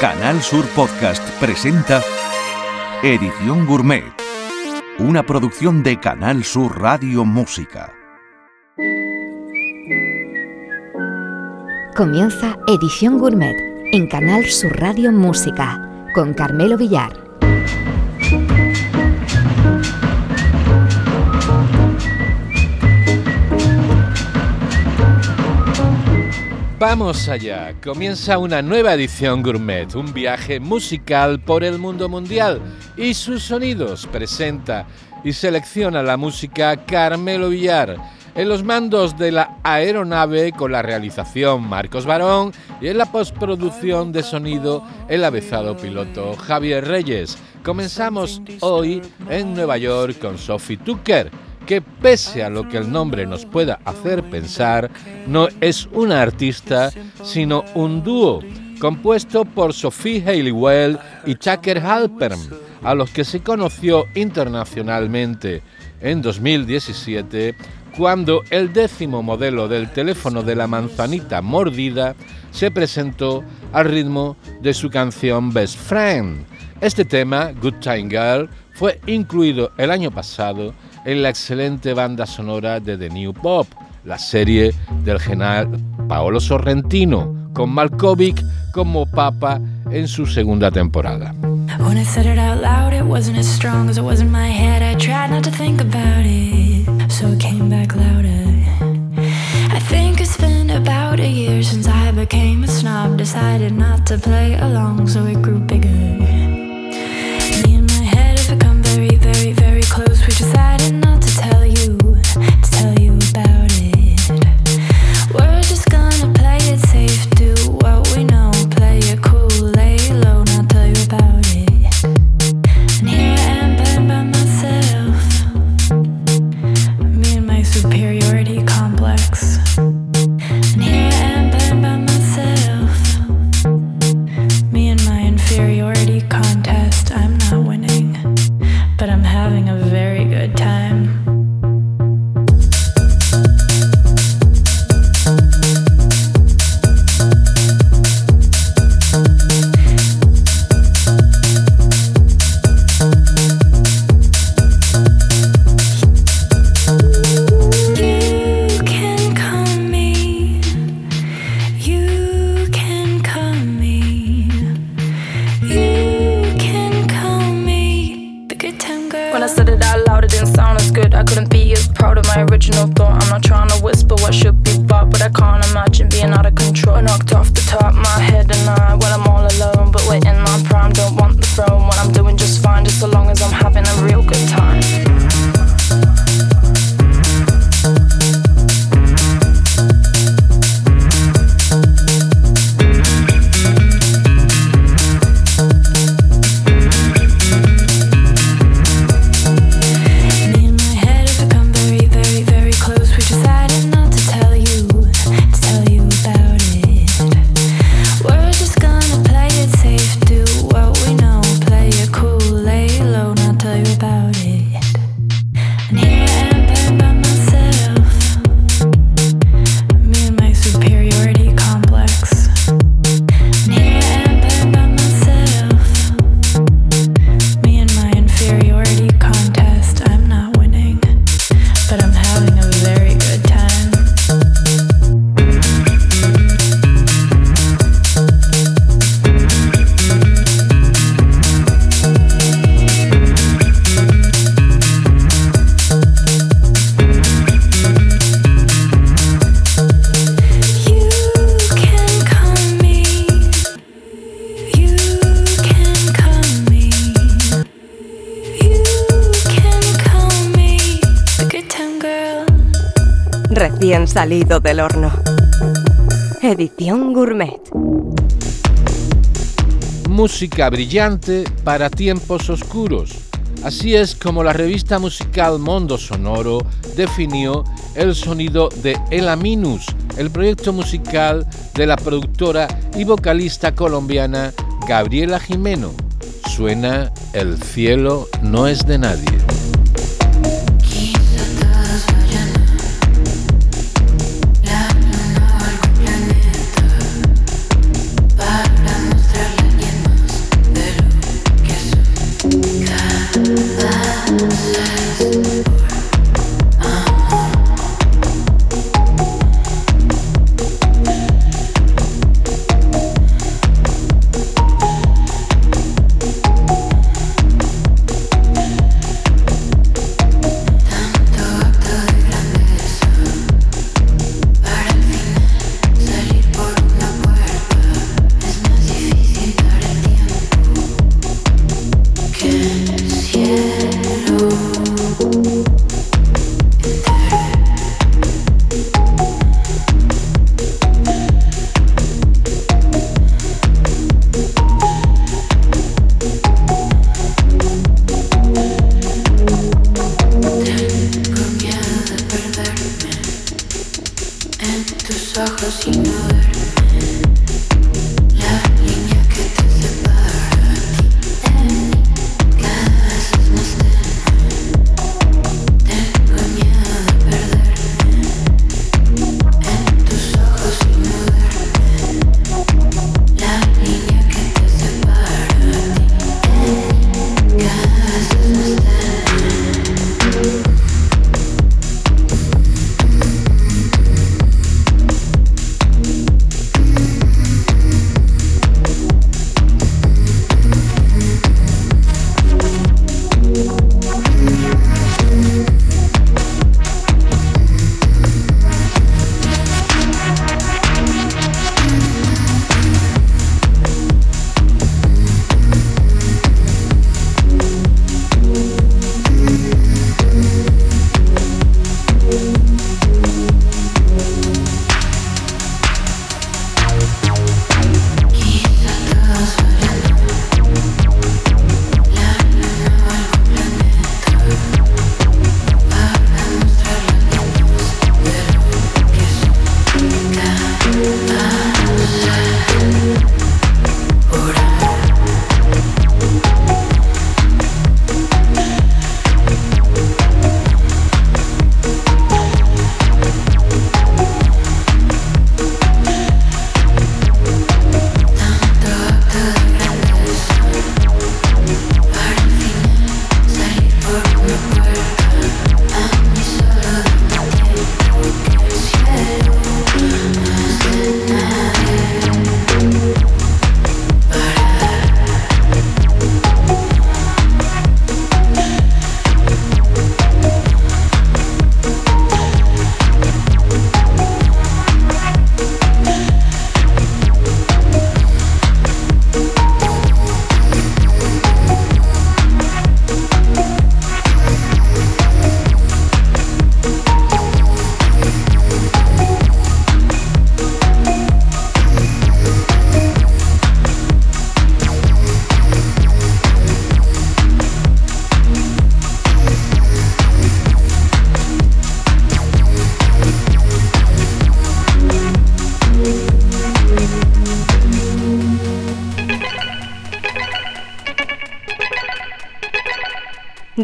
Canal Sur Podcast presenta Edición Gourmet, una producción de Canal Sur Radio Música. Comienza Edición Gourmet en Canal Sur Radio Música con Carmelo Villar. Vamos allá, comienza una nueva edición gourmet, un viaje musical por el mundo mundial y sus sonidos. Presenta y selecciona la música Carmelo Villar. En los mandos de la aeronave con la realización Marcos Barón y en la postproducción de sonido el avezado piloto Javier Reyes. Comenzamos hoy en Nueva York con Sophie Tucker que pese a lo que el nombre nos pueda hacer pensar, no es una artista, sino un dúo compuesto por Sophie Halliwell y Tucker Halpern, a los que se conoció internacionalmente en 2017 cuando el décimo modelo del teléfono de la manzanita mordida se presentó al ritmo de su canción Best Friend. Este tema, Good Time Girl, fue incluido el año pasado en la excelente banda sonora de The New Pop, la serie del general Paolo Sorrentino, con Malkovich como papa en su segunda temporada. In became a snob. Decided not to play along, so it grew bigger. Not. Salido del horno. Edición Gourmet. Música brillante para tiempos oscuros. Así es como la revista musical Mondo Sonoro definió el sonido de Elaminus, el proyecto musical de la productora y vocalista colombiana Gabriela Jimeno. Suena El cielo no es de nadie.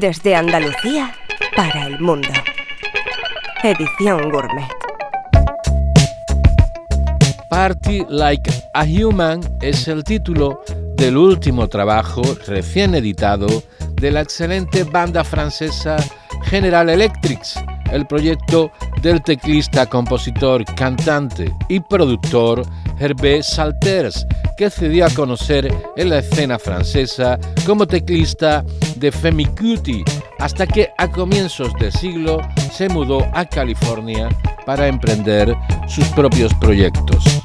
Desde Andalucía para el mundo. Edición Gourmet. Party Like a Human es el título del último trabajo recién editado de la excelente banda francesa General Electrics, el proyecto del teclista, compositor, cantante y productor Hervé Salters, que se dio a conocer en la escena francesa como teclista de Femi Cutie, hasta que a comienzos de siglo se mudó a California para emprender sus propios proyectos.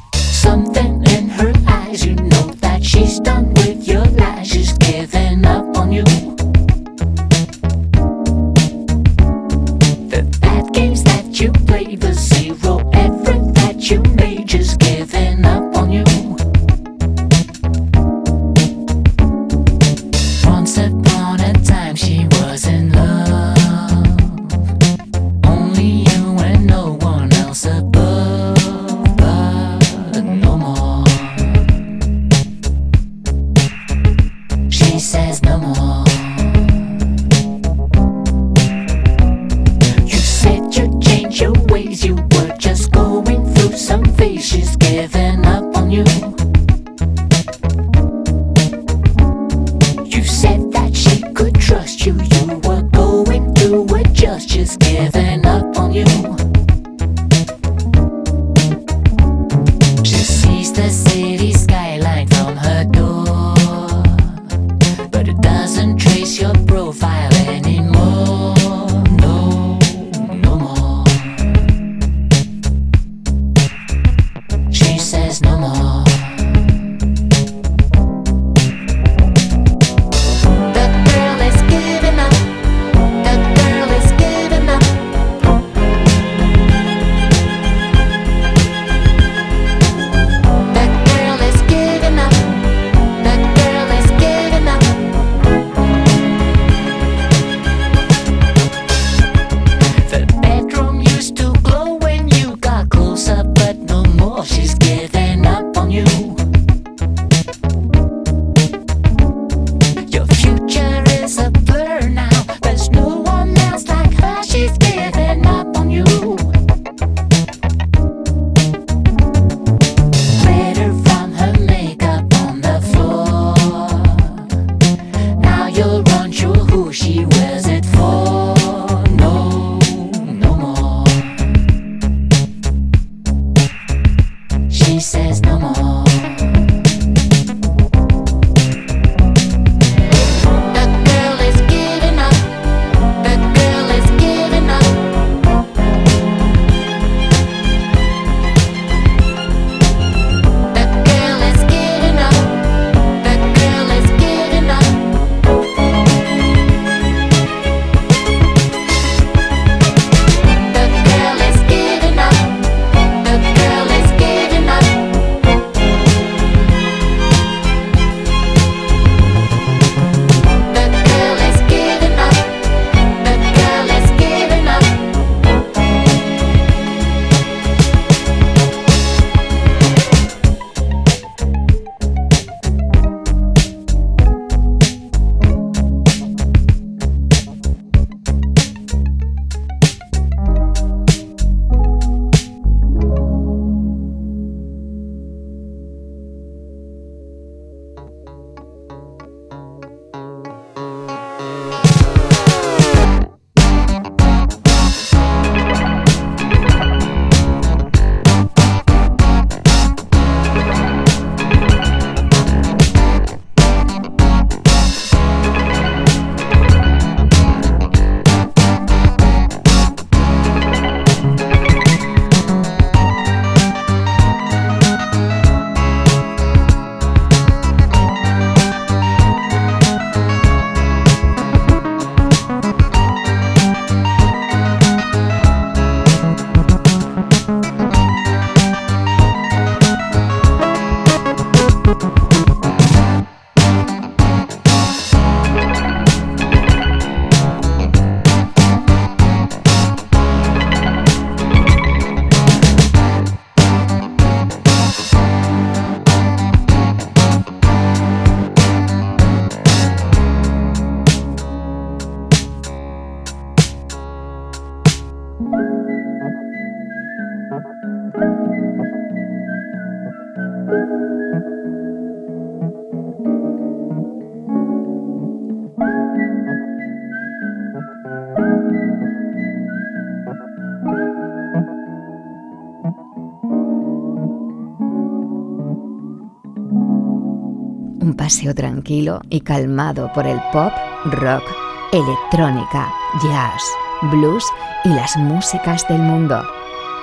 Paseo tranquilo y calmado por el pop, rock, electrónica, jazz, blues y las músicas del mundo.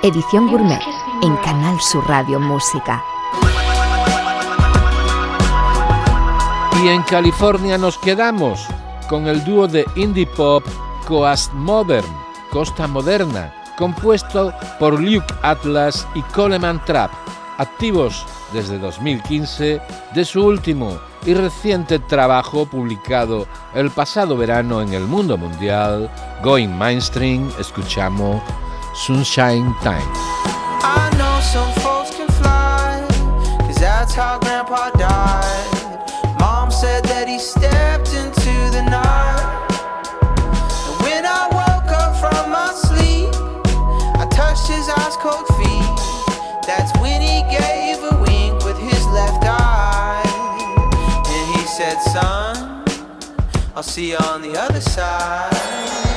Edición Gourmet en Canal Sur Radio Música. Y en California nos quedamos con el dúo de indie pop Coast Modern, Costa Moderna, compuesto por Luke Atlas y Coleman Trapp, activos desde 2015 de su último y reciente trabajo publicado el pasado verano en el mundo mundial, Going Mainstream, escuchamos Sunshine Time. I'll see you on the other side.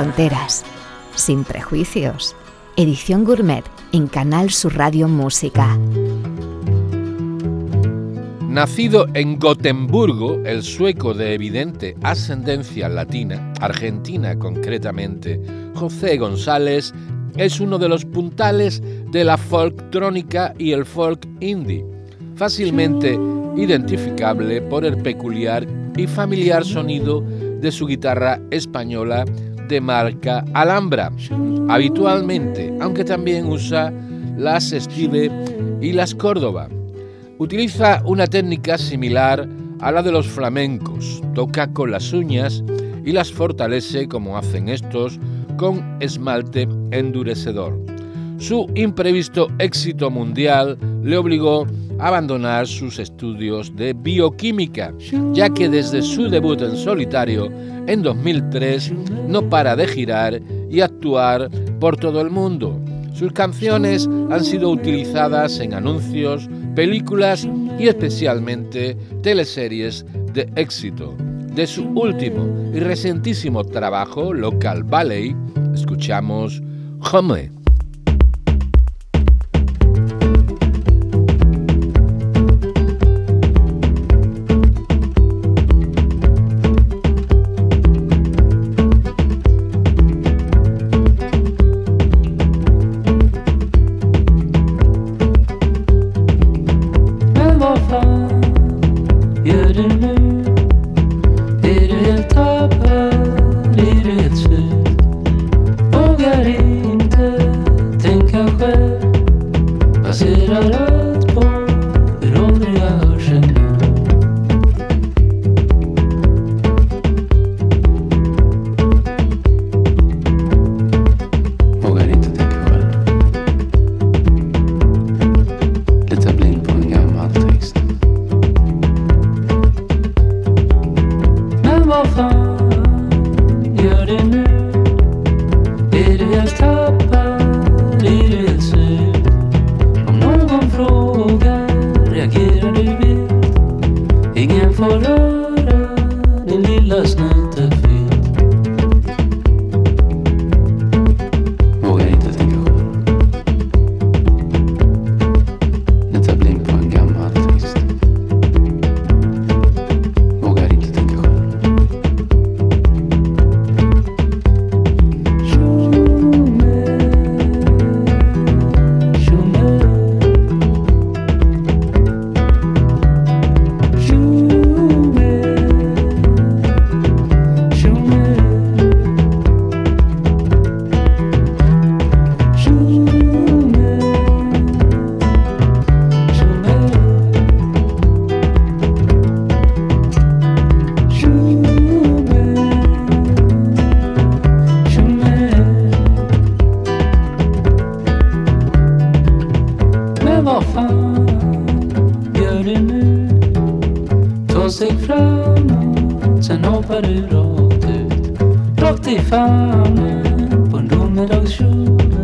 Fronteras, sin prejuicios. Edición Gourmet en Canal Sur Radio Música. Nacido en Gotemburgo, el sueco de evidente ascendencia latina, argentina concretamente, José González es uno de los puntales de la folktrónica y el folk indie, fácilmente identificable por el peculiar y familiar sonido de su guitarra española de marca Alhambra, habitualmente, aunque también usa las Steve y las Córdoba. Utiliza una técnica similar a la de los flamencos, toca con las uñas y las fortalece como hacen estos con esmalte endurecedor. Su imprevisto éxito mundial le obligó abandonar sus estudios de bioquímica, ya que desde su debut en solitario en 2003 no para de girar y actuar por todo el mundo. Sus canciones han sido utilizadas en anuncios, películas y especialmente teleseries de éxito. De su último y recentísimo trabajo, Local Ballet, escuchamos Home. femme pour nous mettre au jour.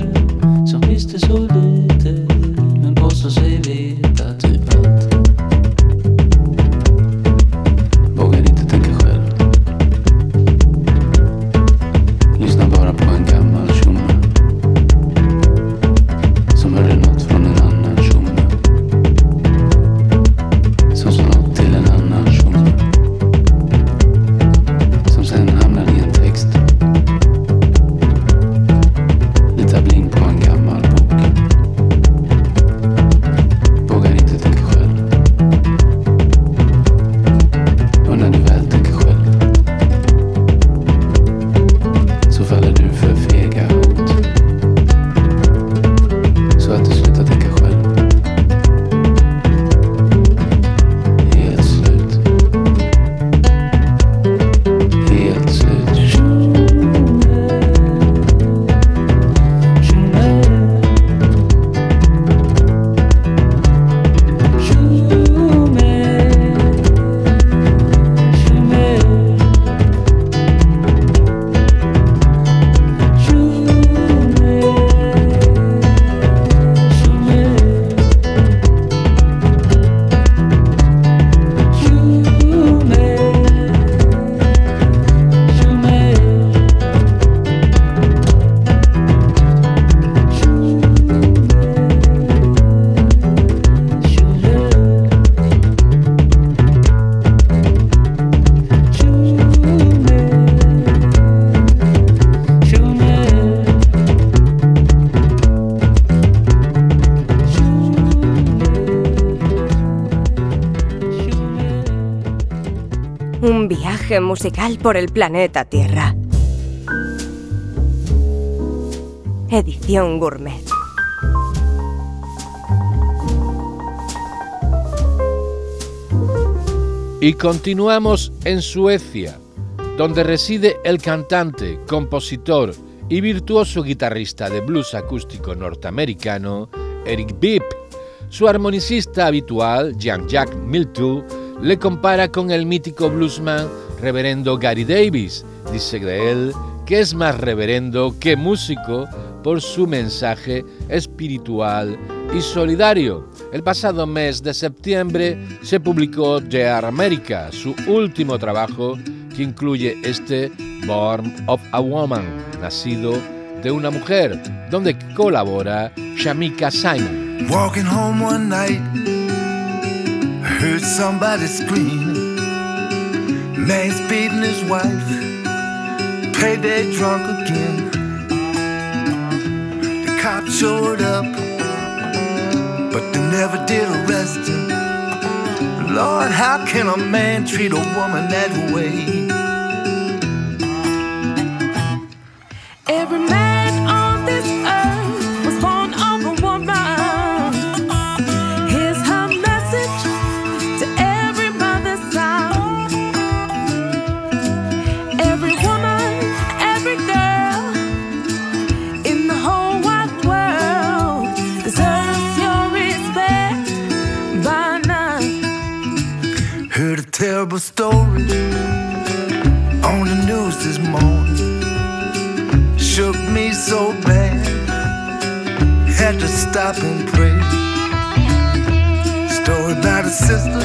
Musical por el planeta Tierra. Edición Gourmet. Y continuamos en Suecia, donde reside el cantante, compositor y virtuoso guitarrista de blues acústico norteamericano Eric Bibb. Su armonicista habitual, Jean-Jacques Miltou, le compara con el mítico bluesman reverendo Gary Davis. Dice de él que es más reverendo que músico por su mensaje espiritual y solidario. El pasado mes de septiembre se publicó The America, su último trabajo que incluye este Born of a Woman, nacido de una mujer, donde colabora Shamika Simon. Walking home one night, heard somebody screaming. Man's beating his wife, payday drunk again. The cops showed up, but they never did arrest him. Lord how can a man treat a woman that way? Every man so bad, had to stop and pray. Story about a sister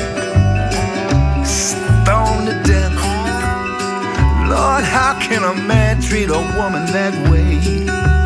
stoned to death. Lord, how can a man treat a woman that way?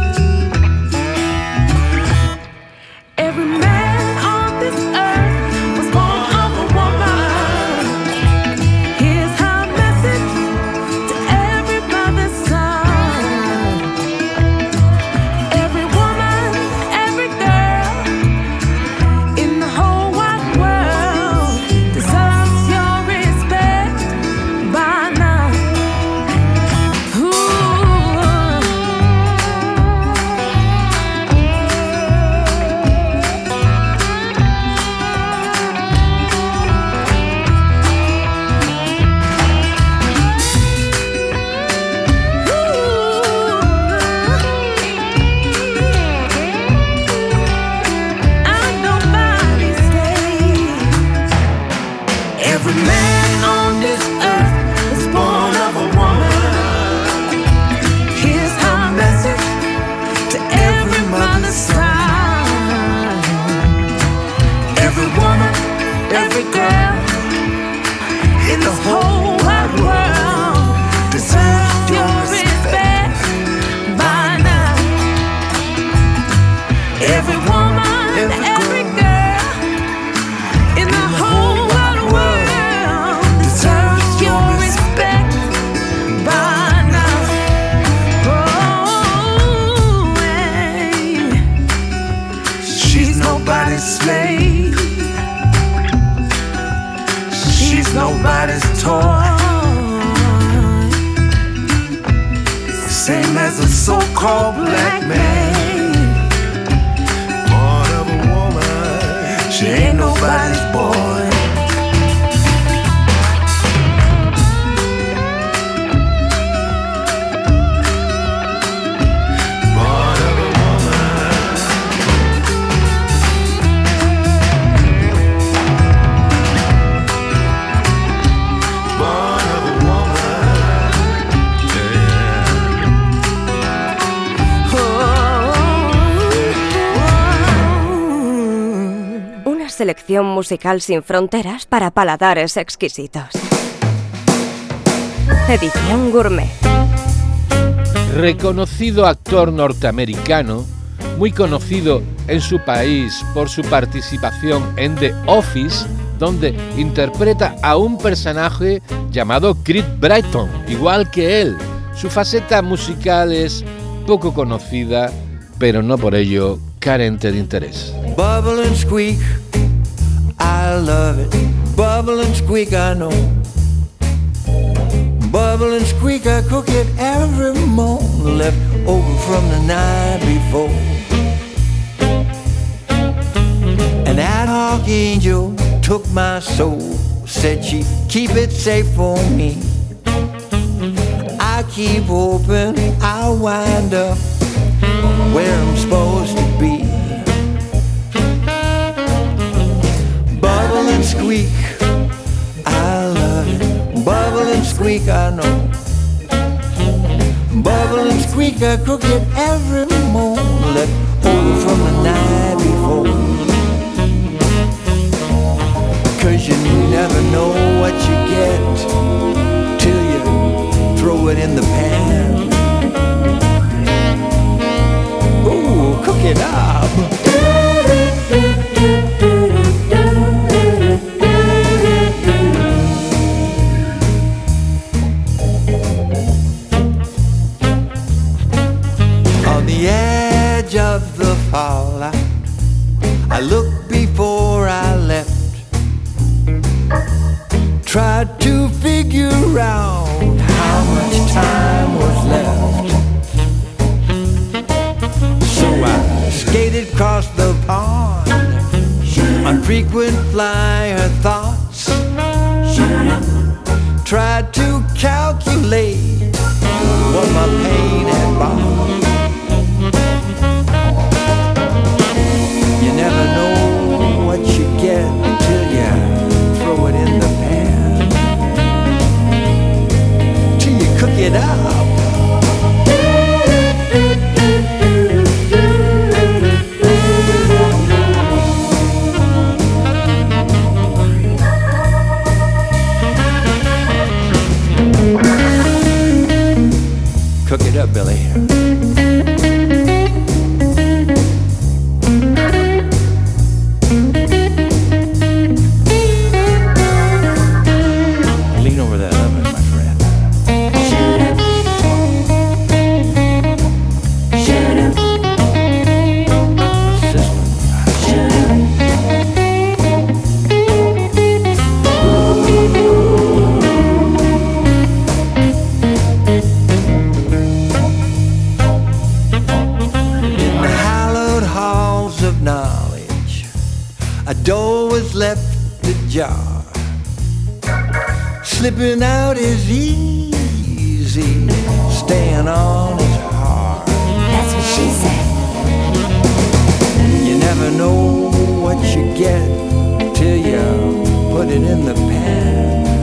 So-called black man. Born of a woman, She ain't nobody's boy. Selección musical sin fronteras para paladares exquisitos. Edición Gourmet. Reconocido actor norteamericano, muy conocido en su país por su participación en The Office, donde interpreta a un personaje llamado Creed Brighton, igual que él. Su faceta musical es poco conocida, pero no por ello carente de interés. I love it. Bubble and squeak, I know. Bubble and squeak, I cook it every morning, left over from the night before. An ad hoc angel took my soul, said she'd keep it safe for me. I keep hoping I'll wind up where I'm supposed to be. And squeak, I love it. Bubble and squeak, I know. Bubble and squeak, I cook it every morning, left over from the night before. Door was left ajar. Slipping out is easy, staying on is hard. That's what she said. You never know what you get till you put it in the pan.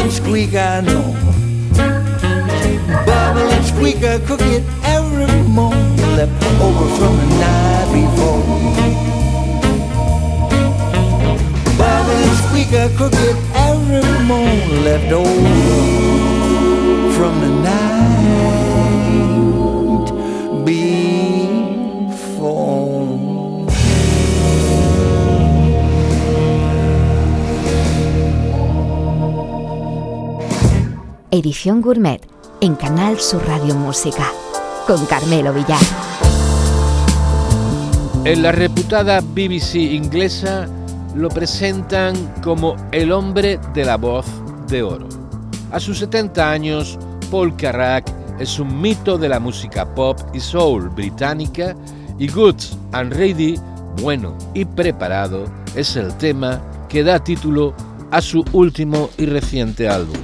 And squeak, I know. Bubble and squeak, I cook it every morning. Left over from the night before. Bubble and squeak, I cook it every morning. Left over from the night Edición Gourmet en Canal Sur Radio Música con Carmelo Villar. En la reputada BBC inglesa lo presentan como el hombre de la voz de oro. A sus 70 años, Paul Carrack es un mito de la música pop y soul británica y Goods and Ready, bueno y preparado, es el tema que da título a su último y reciente álbum.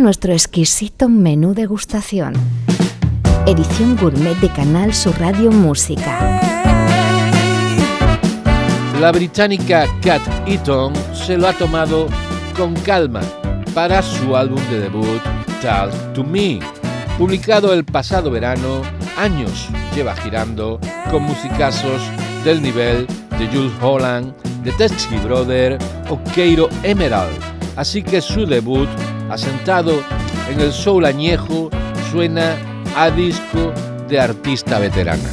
Nuestro exquisito menú degustación. Edición gourmet de Canal Sur Radio Música. La británica Kat Eaton se lo ha tomado con calma para su álbum de debut Talk to Me, publicado el pasado verano, años lleva girando con musicazos del nivel de Jules Holland, de Tetsky Brother o Keiro Emerald, así que su debut, asentado en el soul añejo, suena a disco de artista veterana.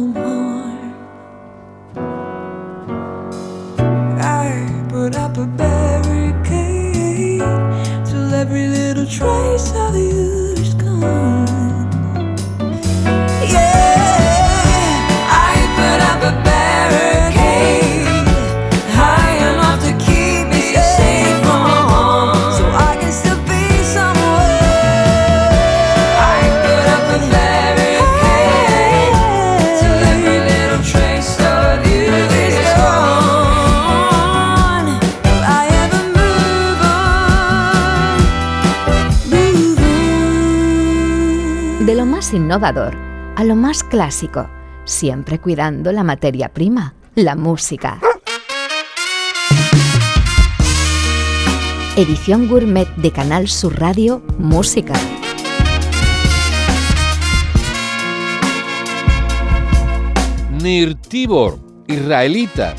Bỏ a lo más clásico, siempre cuidando la materia prima, la música. Edición gourmet de Canal Sur Radio Música. Nir Tibor, israelita,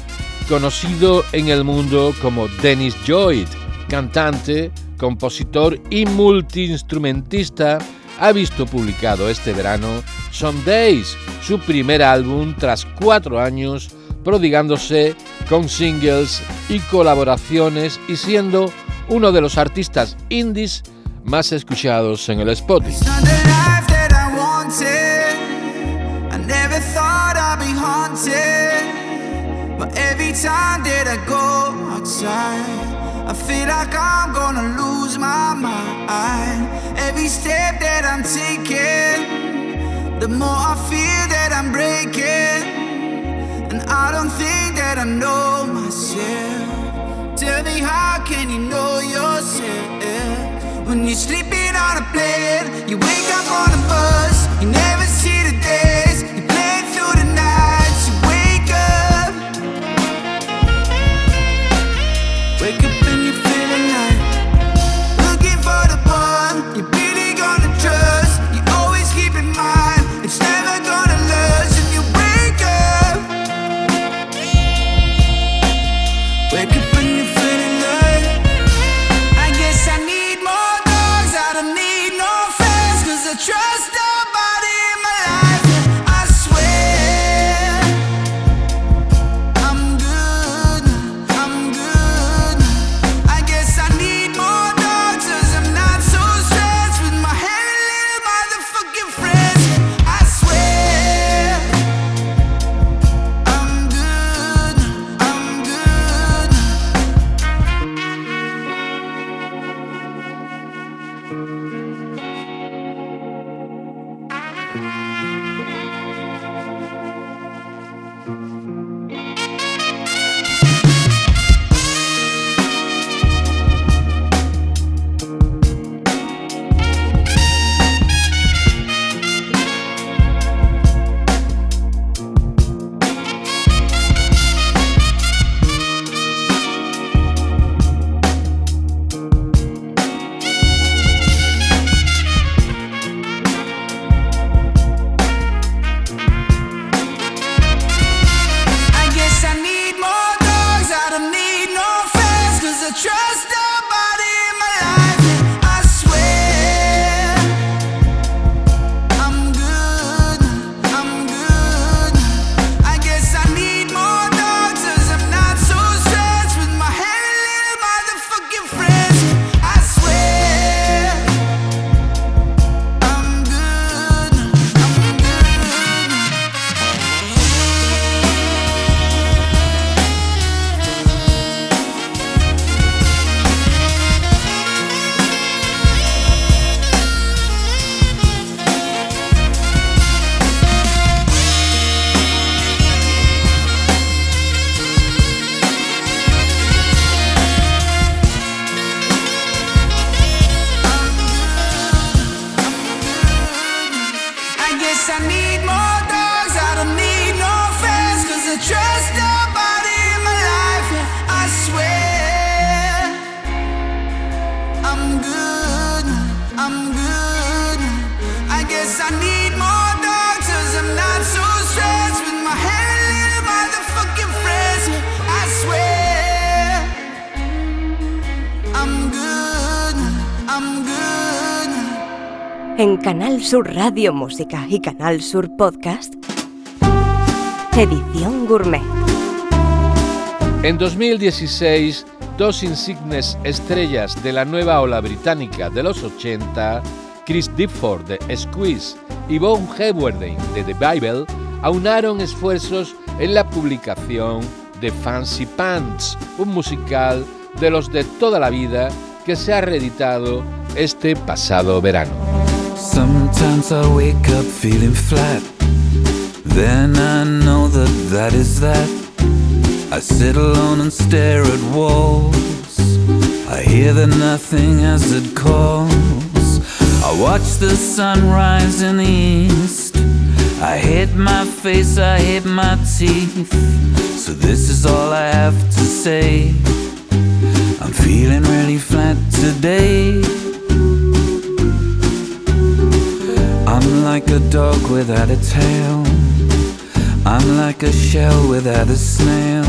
conocido en el mundo como Dennis Lloyd, cantante, compositor y multiinstrumentista, ha visto publicado este verano Some Days, su primer álbum tras cuatro años prodigándose con singles y colaboraciones y siendo uno de los artistas indies más escuchados en el Spotify. But every time that I go outside, I feel like I'm gonna lose my. Step that I'm taking, the more I feel that I'm breaking. And I don't think that I know myself. Tell me, how can you know yourself? When you're sleeping on a plane, you wake up Canal Sur Radio Música y Canal Sur Podcast, Edición Gourmet. En 2016, dos insignes estrellas de la nueva ola británica de los 80, Chris Difford de Squeeze y Bon Hewerdine de The Bible, aunaron esfuerzos en la publicación de Fancy Pants, un musical de los de toda la vida que se ha reeditado este pasado verano. Sometimes I wake up feeling flat. Then I know that that is that. I sit alone and stare at walls. I hear that nothing as it calls. I watch the sunrise in the east. I hit my face, I hit my teeth. So this is all I have to say. I'm feeling really flat today. I'm like a dog without a tail. I'm like a shell without a snail.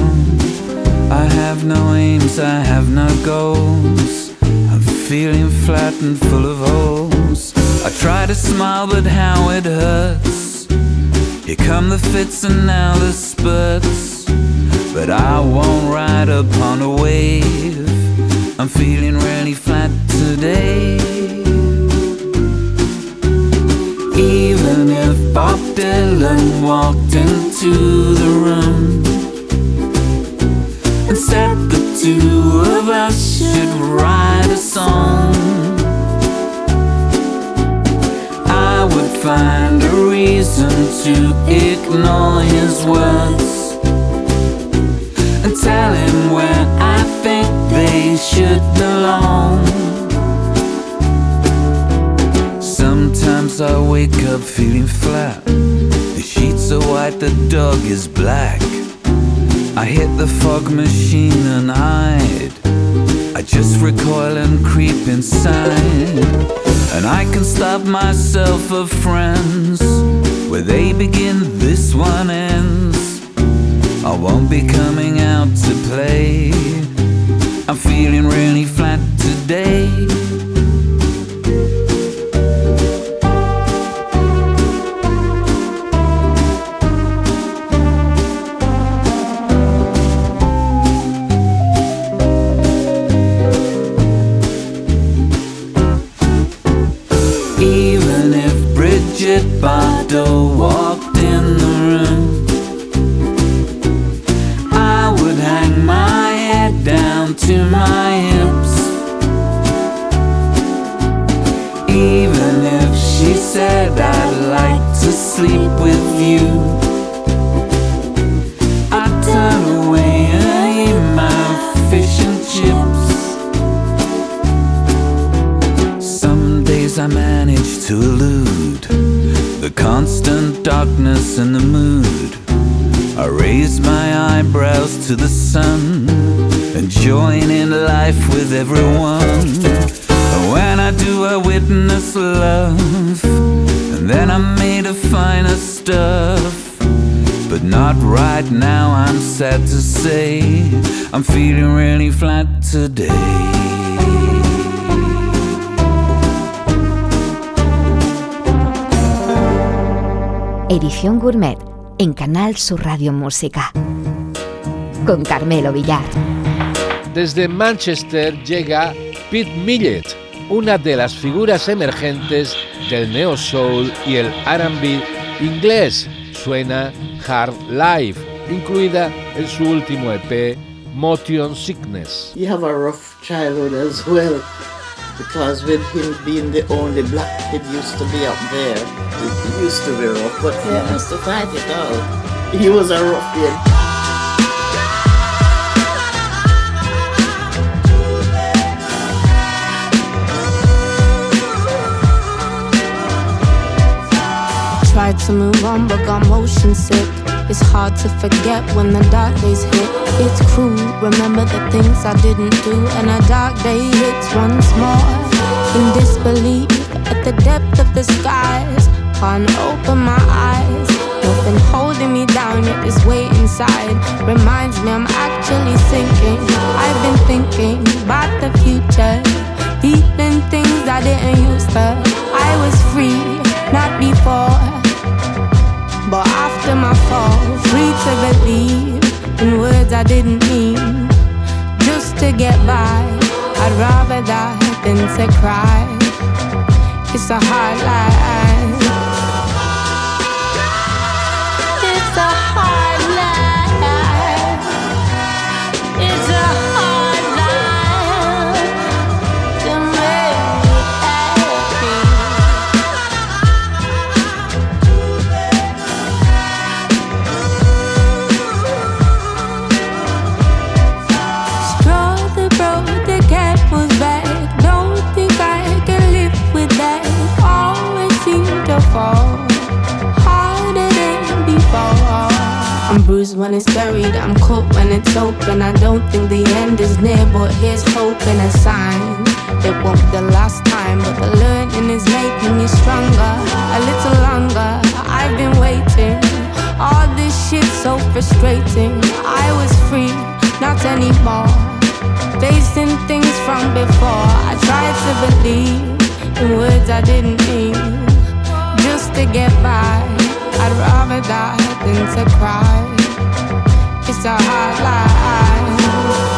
I have no aims, I have no goals. I'm feeling flat and full of holes. I try to smile, but how it hurts. Here come the fits and now the spurts. But I won't ride upon a wave. I'm feeling really flat today. Even if Bob Dylan walked into the room and said the two of us should write a song, I would find a reason to ignore his words and tell him where I think they should belong. Sometimes I wake up feeling flat. The sheets are white, the dog is black. I hit the fog machine and hide. I just recoil and creep inside. And I can stop myself of friends. Where they begin, this one ends. I won't be coming out to play. I'm feeling really flat today. So wall I'm feeling really flat today. Edición Gourmet en Canal Sur Radio Música. Con Carmelo Villar. Desde Manchester llega Pete Millett, una de las figuras emergentes del neo soul y el R&B inglés. Suena Hard Life, incluida en su último EP Motion Sickness. You have a rough childhood as well, because with him being the only black kid used to be up there, it used to be rough, but he has to fight it out. He was a rough kid. Tried to move on but got motion sick. Hard to forget when the dark days hit. It's cruel, remember the things I didn't do. And a dark day hits once more. In disbelief at the depth of the skies. Can't open my eyes. Nothing holding me down, yet this weight inside reminds me I'm actually sinking. I've been thinking about the future. feeling things I didn't used to. I was free, not before. But after my fall, free to believe in words I didn't mean. Just to get by, I'd rather die than to cry. It's a hard life. When it's buried, I'm caught when it's open. I don't think the end is near, but here's hope and a sign. It won't be the last time, but the learning is making me stronger. A little longer, I've been waiting. All this shit's so frustrating. I was free, not anymore. Facing things from before, I tried to believe in words I didn't mean. Just to get by, I'd rather die than to cry. It's a.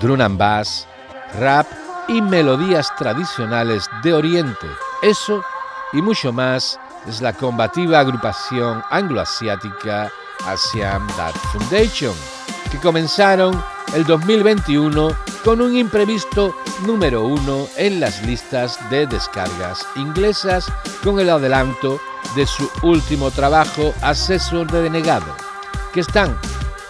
drum and bass, rap y melodías tradicionales de Oriente. Eso y mucho más es la combativa agrupación angloasiática Asian Dad Foundation, que comenzaron el 2021 con un imprevisto número uno en las listas de descargas inglesas con el adelanto de su último trabajo Asesor de Denegado, que están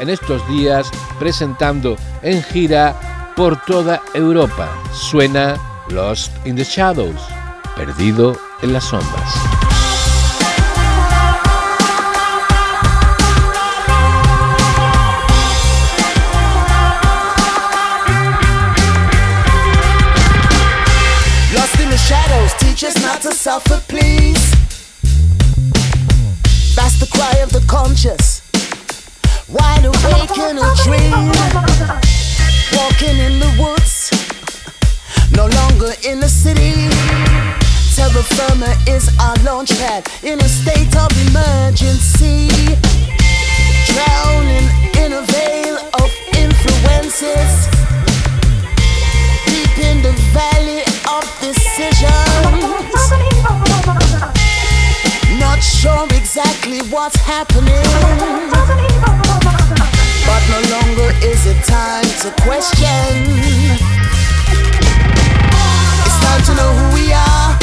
en estos días presentando en gira por toda Europa. Suena Lost in the Shadows, perdido en las sombras. To suffer, please. In the city. Terra firma is our launch pad in a state of emergency. Drowning in a veil of influences. Deep in the valley of decisions. Not sure exactly what's happening. But no longer is it time to question. It's time to know who we are.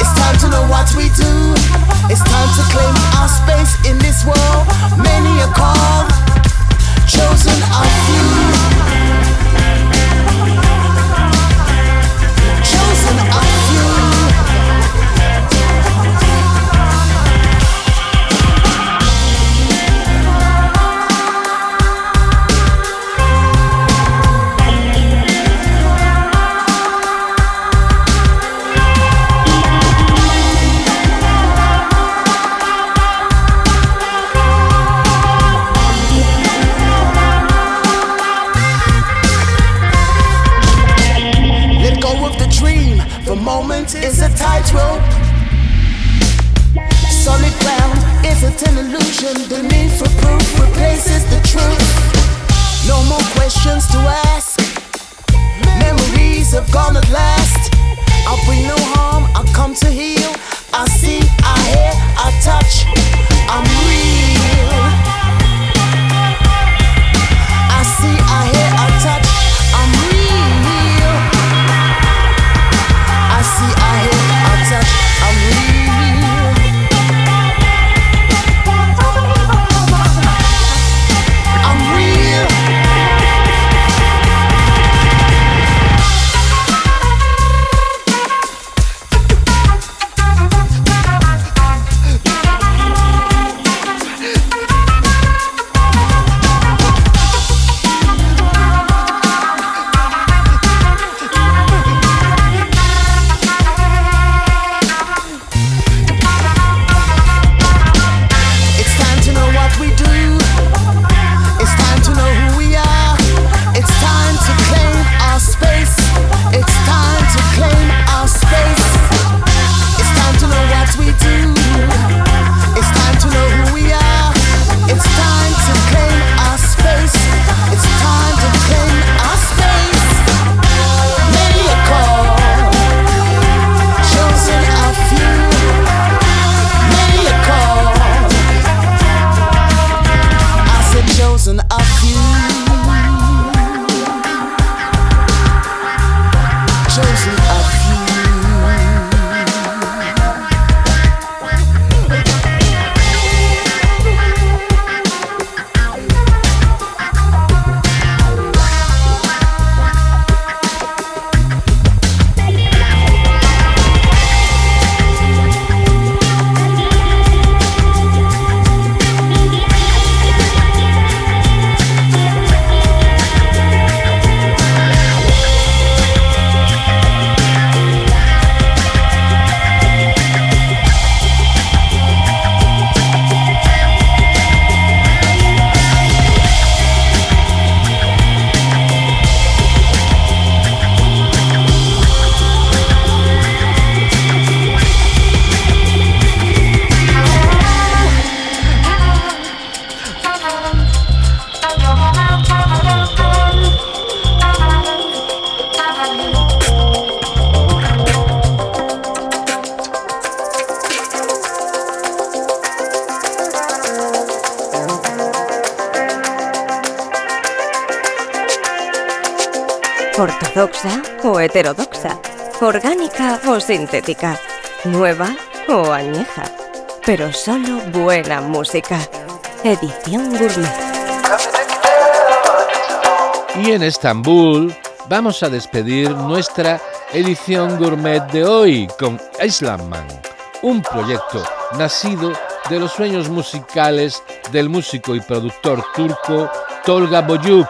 It's time to know what we do. It's time to claim our space in this world. Many are called, chosen are few. on the line. Heterodoxa, orgánica o sintética, nueva o añeja, pero solo buena música. Edición Gourmet. Y en Estambul vamos a despedir nuestra edición gourmet de hoy con Islam Man, un proyecto nacido de los sueños musicales del músico y productor turco Tolga Boyuk,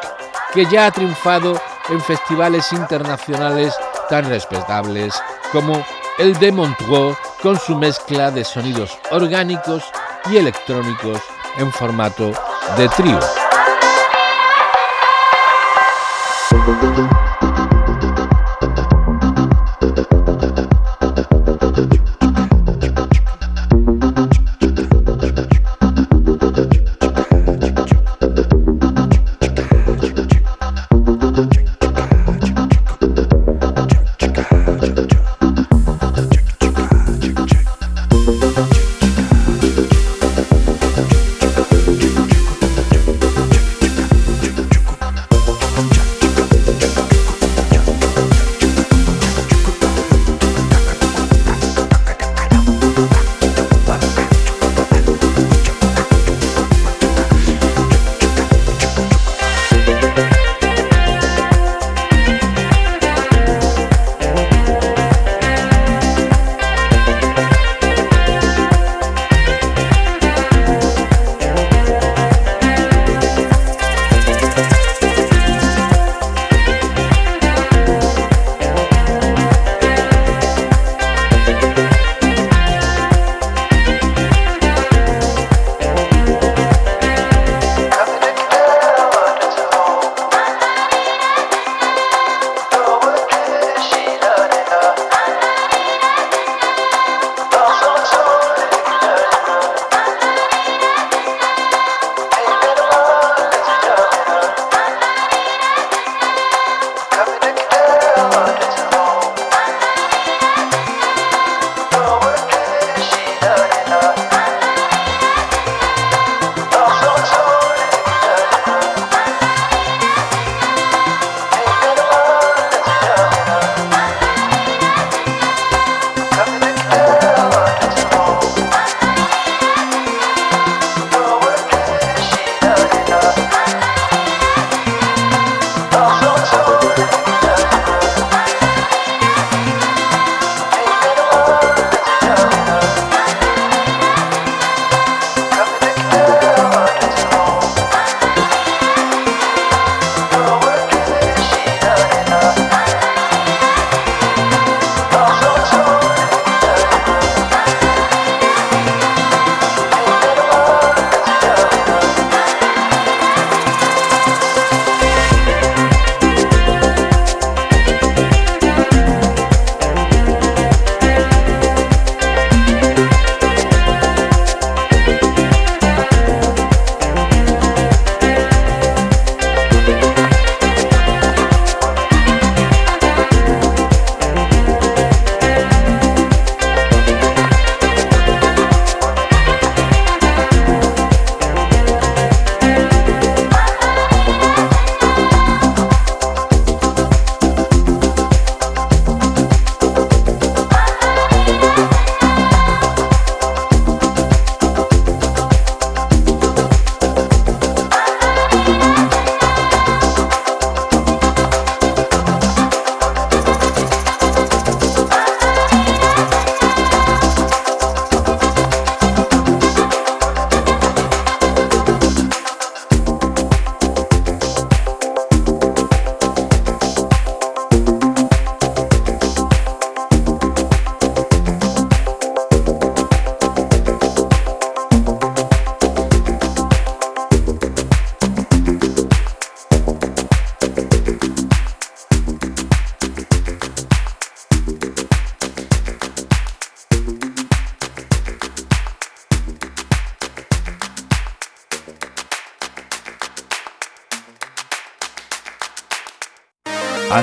que ya ha triunfado en festivales internacionales tan respetables como el de Montreux con su mezcla de sonidos orgánicos y electrónicos en formato de trío.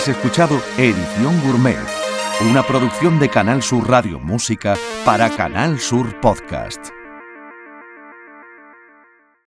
Has escuchado Edición Gourmet, una producción de Canal Sur Radio Música para Canal Sur Podcast.